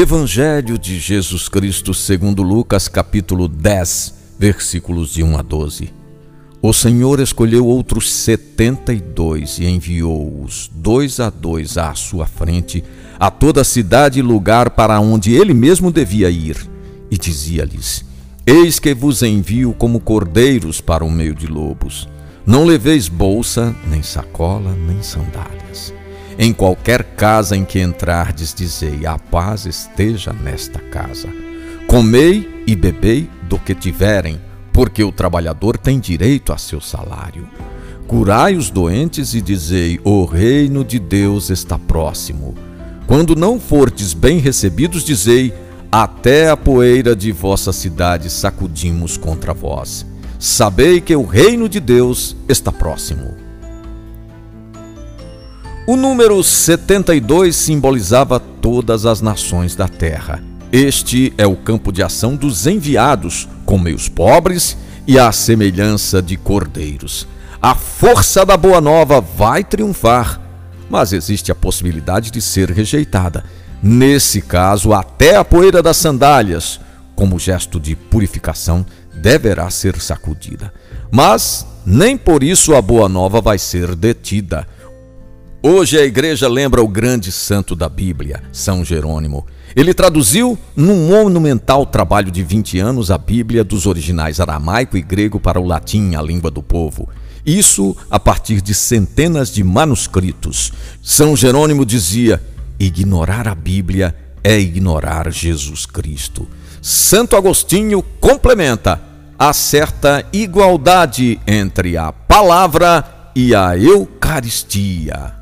Evangelho de Jesus Cristo segundo Lucas capítulo 10, versículos de 1 a 12. O Senhor escolheu outros setenta e dois e enviou-os dois a dois à sua frente a toda a cidade e lugar para onde ele mesmo devia ir. E dizia-lhes: Eis que vos envio como cordeiros para o meio de lobos. Não leveis bolsa, nem sacola, nem sandálias. Em qualquer casa em que entrardes, dizei: A paz esteja nesta casa. Comei e bebei do que tiverem, porque o trabalhador tem direito a seu salário. Curai os doentes e dizei: O reino de Deus está próximo. Quando não fordes bem recebidos, dizei: Até a poeira de vossa cidade sacudimos contra vós. Sabei que o reino de Deus está próximo. O número 72 simbolizava todas as nações da terra. Este é o campo de ação dos enviados, com meios pobres e à semelhança de cordeiros. A força da boa nova vai triunfar, mas existe a possibilidade de ser rejeitada. Nesse caso, até a poeira das sandálias, como gesto de purificação, deverá ser sacudida. Mas nem por isso a boa nova vai ser detida. Hoje a igreja lembra o grande santo da Bíblia, São Jerônimo. Ele traduziu num monumental trabalho de 20 anos a Bíblia dos originais aramaico e grego para o latim, a língua do povo. Isso a partir de centenas de manuscritos. São Jerônimo dizia: ignorar a Bíblia é ignorar Jesus Cristo. Santo Agostinho complementa: há certa igualdade entre a palavra e a Eucaristia.